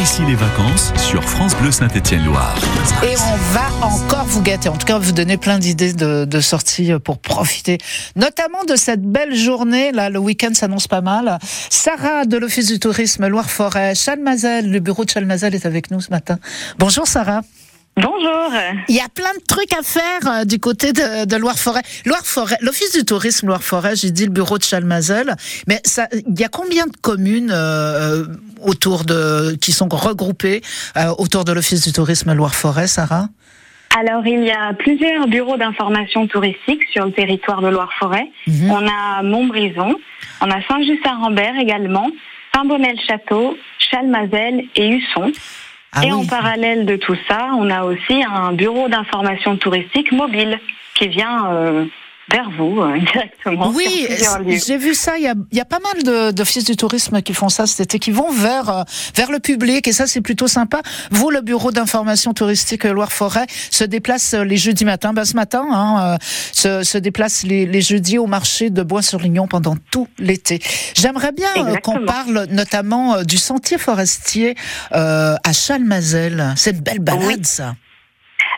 ici les vacances sur France Bleu Saint-Étienne-Loire. Et on va encore vous gâter, en tout cas vous donner plein d'idées de, de sorties pour profiter, notamment de cette belle journée. Là, le week-end s'annonce pas mal. Sarah de l'Office du tourisme Loire-Forêt, Chalmazel, le bureau de Chalmazel est avec nous ce matin. Bonjour Sarah. Bonjour. Il y a plein de trucs à faire euh, du côté de, de Loire-Forêt. Loire-Forêt, l'Office du tourisme Loire-Forêt, j'ai dit le bureau de Chalmazel, mais ça, il y a combien de communes euh, autour de qui sont regroupées euh, autour de l'Office du tourisme Loire-Forêt, Sarah? Alors, il y a plusieurs bureaux d'information touristique sur le territoire de Loire-Forêt. Mhm. On a Montbrison, on a Saint-Just-à-Rambert également, Saint-Bonnet-le-Château, Chalmazel et Husson. Ah et en parallèle de tout ça, on a aussi un bureau d'information touristique mobile qui vient euh, vers vous euh, directement. Oui, j'ai vu ça. Il y a, y a pas mal de- d'offices du tourisme qui font ça cet été, qui vont vers euh, vers le public, et ça c'est plutôt sympa. Vous, le bureau d'information touristique Loire-Forêt, se déplace euh, les jeudis matins. Ben, ce matin, hein, euh, se, se déplace les, les jeudis au marché de Bois-sur-Lignon pendant tout l'été. J'aimerais bien qu'on parle notamment du sentier forestier euh, à Chalmazel. C'est une belle balade, Oui. ça.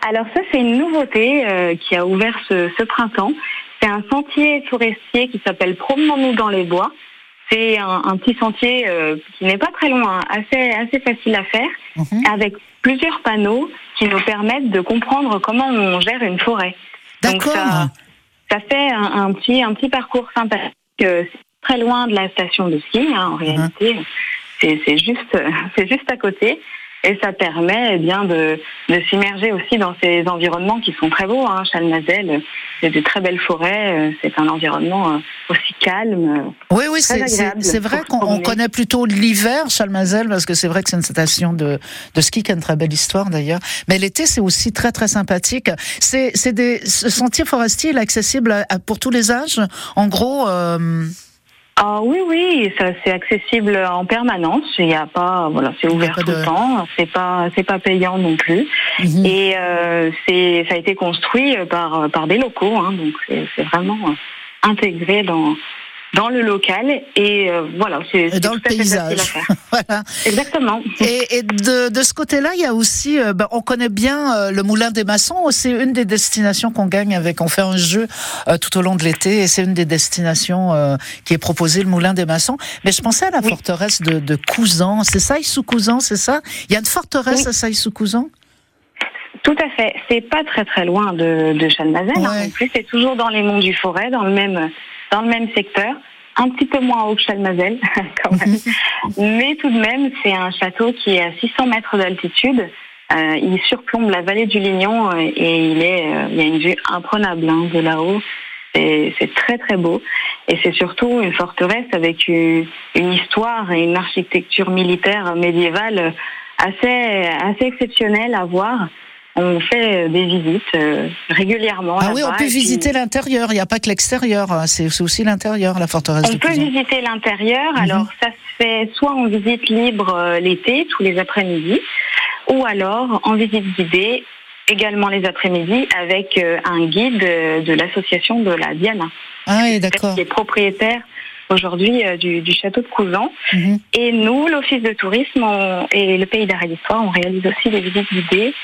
Alors ça, c'est une nouveauté euh, qui a ouvert ce, ce printemps. C'est un sentier forestier qui s'appelle Promenons-nous dans les bois. C'est un, un petit sentier euh, qui n'est pas très loin, hein, assez, assez facile à faire, Mhm. avec plusieurs panneaux qui nous permettent de comprendre comment on gère une forêt. Donc D'accord. ça, ça fait un, un petit, un petit parcours sympathique. euh, très loin de la station de ski, hein, en réalité. C'est c'est juste, c'est juste à côté. Et ça permet eh bien de, de s'immerger aussi dans ces environnements qui sont très beaux. Hein. Chalmazel, c'est de très belles forêts. euh, C'est un environnement euh, aussi calme. Oui, oui, c'est- vrai qu'on connaît plutôt l'hiver, Chalmazel, parce que c'est vrai que c'est une station de, de ski qui a une très belle histoire d'ailleurs. Mais l'été, c'est aussi très, très sympathique. C'est c'est des ce sentier forestier, il est accessible à- à- pour tous les âges? En gros, euh, Ah oui, oui, ça c'est accessible en permanence. Il n'y a pas, voilà, c'est ouvert tout de- le temps. C'est pas, c'est pas payant non plus. mhm. Et euh, c'est, ça a été construit par par des locaux, hein, donc c'est, vraiment intégré dans dans le local et euh, voilà, c'est, dans tout le facile paysage. à faire. voilà. Exactement. Et, et de, de ce côté-là, il y a aussi, euh, ben, on connaît bien euh, le Moulin des Maçons. C'est une des destinations qu'on gagne avec. On fait un jeu euh, tout au long de l'été, et c'est une des destinations euh, qui est proposée, le Moulin des Maçons. Mais je pensais à la Oui. forteresse de, de Cousan. C'est ça, sous Cousan, c'est ça? Il y a une forteresse Oui. à Saï sous Cousan Tout à fait. C'est pas très très loin de, de Chalmazel. hein, Ouais. non plus. C'est toujours dans les monts du Forêt, dans le même dans le même secteur. Un petit peu moins haut que Chalmazel, quand même. Mais tout de même, c'est un château qui est à 600 mètres d'altitude. Euh, il surplombe la vallée du Lignon euh, et il est, euh, il y a une vue imprenable hein, de là-haut. C'est c'est très très beau et c'est surtout une forteresse avec une, une histoire et une architecture militaire médiévale assez assez exceptionnelle à voir. On fait des visites euh, régulièrement. Ah oui, on peut puis- visiter l'intérieur. Il n'y a pas que l'extérieur. hein. C'est aussi l'intérieur, la forteresse On de peut visiter l'intérieur. Mhm. Alors, ça se fait soit en visite libre euh, l'été, tous les après-midi, ou alors en visite guidée, également les après-midi, avec euh, un guide euh, de l'association de la Diana, Ah oui, d'accord. qui est propriétaire aujourd'hui euh, du, du château de Cousan. Mhm. Et nous, l'Office de tourisme on- et le Pays d'Arrêt d'Histoire, on réalise aussi des visites guidées,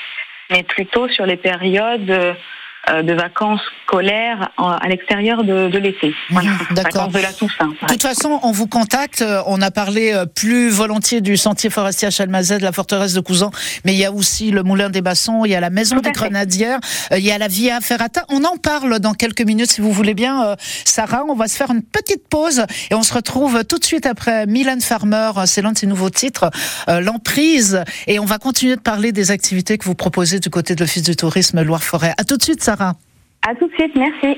mais plutôt sur les périodes euh, de vacances scolaires à l'extérieur de, de l'été. Voilà, d'accord. de la Toussaint. De toute façon, on vous contacte. Euh, On a parlé euh, plus volontiers du sentier forestier à Chalmazel, de la forteresse de Cousan, mais il y a aussi le Moulin des Bassons, il y a la Maison des. Grenadières, euh, il y a la Via Ferrata. On en parle dans quelques minutes, si vous voulez bien, Sarah. On va se faire une petite pause et on se retrouve tout de suite après Milan Farmer. C'est l'un de ses nouveaux titres, L'emprise. Et on va continuer de parler des activités que vous proposez du côté de l'Office du tourisme Loire-Forêt. À tout de suite, Sarah. À tout de suite, merci.